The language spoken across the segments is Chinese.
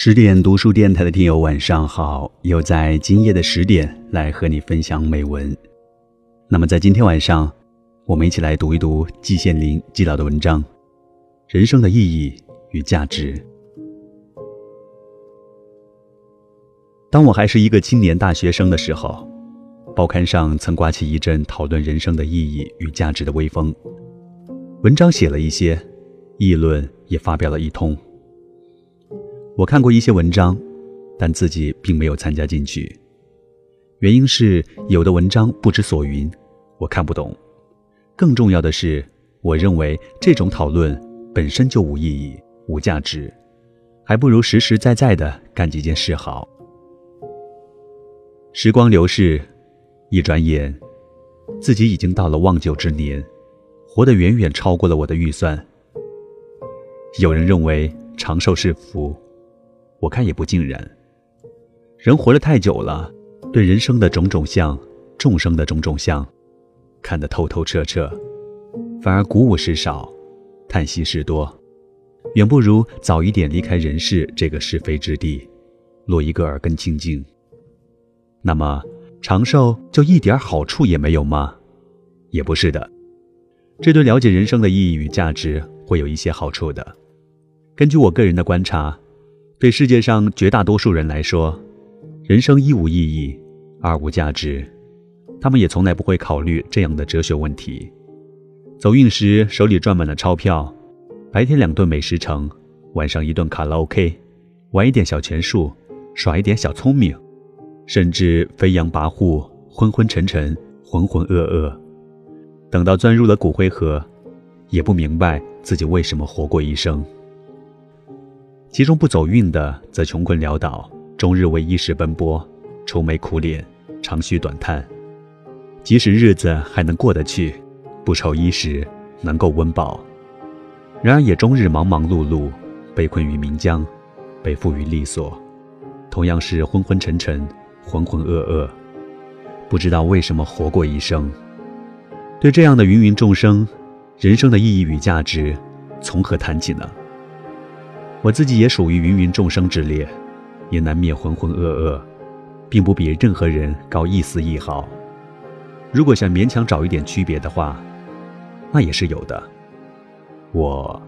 十点读书电台的听友，晚上好！又在今夜的十点来和你分享美文。那么在今天晚上，我们一起来读一读季羡林季老的文章《人生的意义与价值》。当我还是一个青年大学生的时候，报刊上曾刮起一阵讨论人生的意义与价值的微风，文章写了一些，议论也发表了一通。我看过一些文章，但自己并没有参加进去。原因是有的文章不知所云，我看不懂。更重要的是，我认为这种讨论本身就无意义、无价值，还不如实实在在的干几件事好。时光流逝，一转眼，自己已经到了忘旧之年，活得远远超过了我的预算。有人认为长寿是福。我看也不尽然。人活得太久了，对人生的种种相、众生的种种相，看得透透彻彻，反而鼓舞事少，叹息事多，远不如早一点离开人世这个是非之地，落一个耳根清净。那么长寿就一点好处也没有吗？也不是的，这对了解人生的意义与价值会有一些好处的。根据我个人的观察。对世界上绝大多数人来说，人生一无意义，二无价值，他们也从来不会考虑这样的哲学问题。走运时手里赚满了钞票，白天两顿美食城，晚上一顿卡拉 OK，玩一点小钱术，耍一点小聪明，甚至飞扬跋扈，昏昏沉沉，浑浑噩噩。等到钻入了骨灰盒，也不明白自己为什么活过一生。其中不走运的，则穷困潦倒，终日为衣食奔波，愁眉苦脸，长吁短叹。即使日子还能过得去，不愁衣食，能够温饱，然而也终日忙忙碌碌，被困于名江，被赋予利索，同样是昏昏沉沉，浑浑噩噩，不知道为什么活过一生。对这样的芸芸众生，人生的意义与价值，从何谈起呢？我自己也属于芸芸众生之列，也难免浑浑噩噩，并不比任何人高一丝一毫。如果想勉强找一点区别的话，那也是有的。我，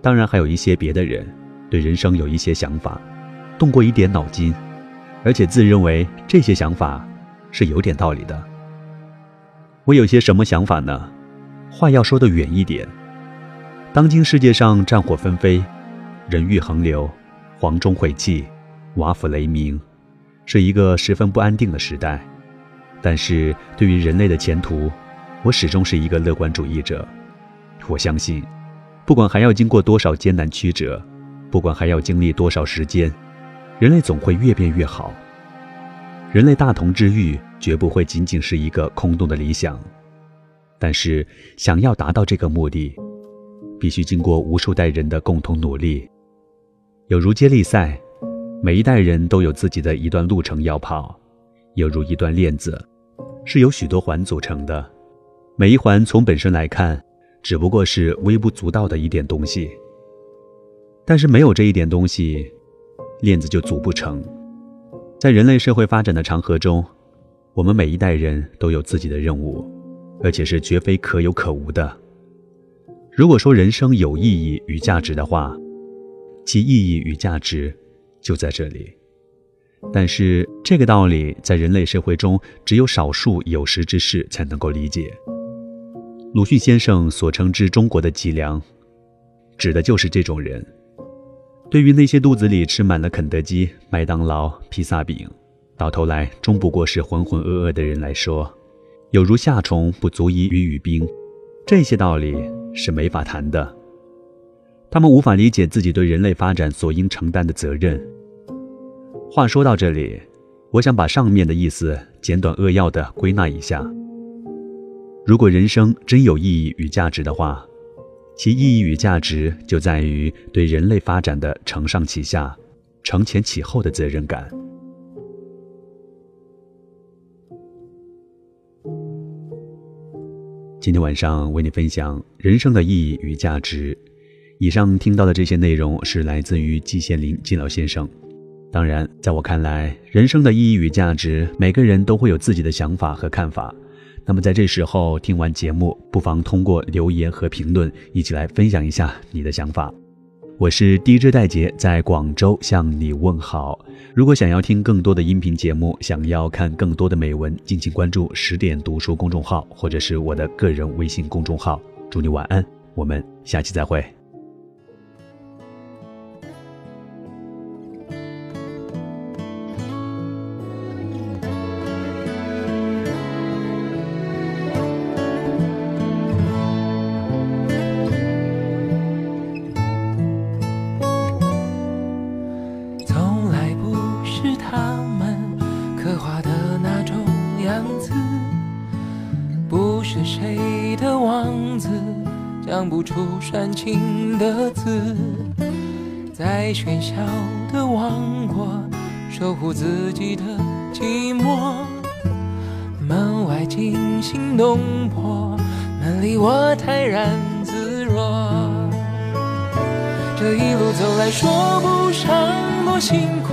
当然还有一些别的人，对人生有一些想法，动过一点脑筋，而且自认为这些想法是有点道理的。我有些什么想法呢？话要说得远一点，当今世界上战火纷飞。人欲横流，黄钟毁弃，瓦釜雷鸣，是一个十分不安定的时代。但是对于人类的前途，我始终是一个乐观主义者。我相信，不管还要经过多少艰难曲折，不管还要经历多少时间，人类总会越变越好。人类大同之欲绝不会仅仅是一个空洞的理想，但是想要达到这个目的，必须经过无数代人的共同努力。有如接力赛，每一代人都有自己的一段路程要跑；犹如一段链子，是由许多环组成的。每一环从本身来看，只不过是微不足道的一点东西。但是没有这一点东西，链子就组不成。在人类社会发展的长河中，我们每一代人都有自己的任务，而且是绝非可有可无的。如果说人生有意义与价值的话，其意义与价值就在这里，但是这个道理在人类社会中只有少数有识之士才能够理解。鲁迅先生所称之中国的脊梁，指的就是这种人。对于那些肚子里吃满了肯德基、麦当劳、披萨饼，到头来终不过是浑浑噩噩的人来说，有如夏虫不足以语与冰，这些道理是没法谈的。他们无法理解自己对人类发展所应承担的责任。话说到这里，我想把上面的意思简短扼要的归纳一下：如果人生真有意义与价值的话，其意义与价值就在于对人类发展的承上启下、承前启后的责任感。今天晚上为你分享人生的意义与价值。以上听到的这些内容是来自于季羡林季老先生。当然，在我看来，人生的意义与价值，每个人都会有自己的想法和看法。那么在这时候听完节目，不妨通过留言和评论一起来分享一下你的想法。我是 DJ 戴杰，在广州向你问好。如果想要听更多的音频节目，想要看更多的美文，敬请关注十点读书公众号，或者是我的个人微信公众号。祝你晚安，我们下期再会。刻画的那种样子，不是谁的王子讲不出煽情的字，在喧嚣的王国守护自己的寂寞。门外惊心动魄，门里我泰然自若。这一路走来说不上多辛苦，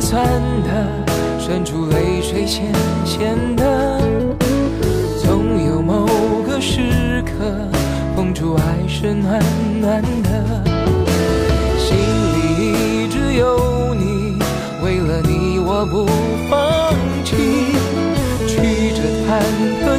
酸的。渗出泪水，咸咸的。总有某个时刻，碰触爱是暖暖的。心里一直有你，为了你我不放弃。曲折忐忑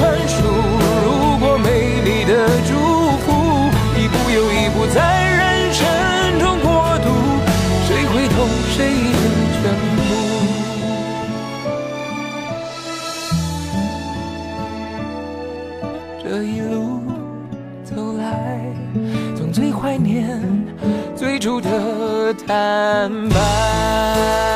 宽恕。如果没你的祝福，一步又一步在人生中过渡，谁会懂谁的全部？这一路走来，总最怀念最初的坦白。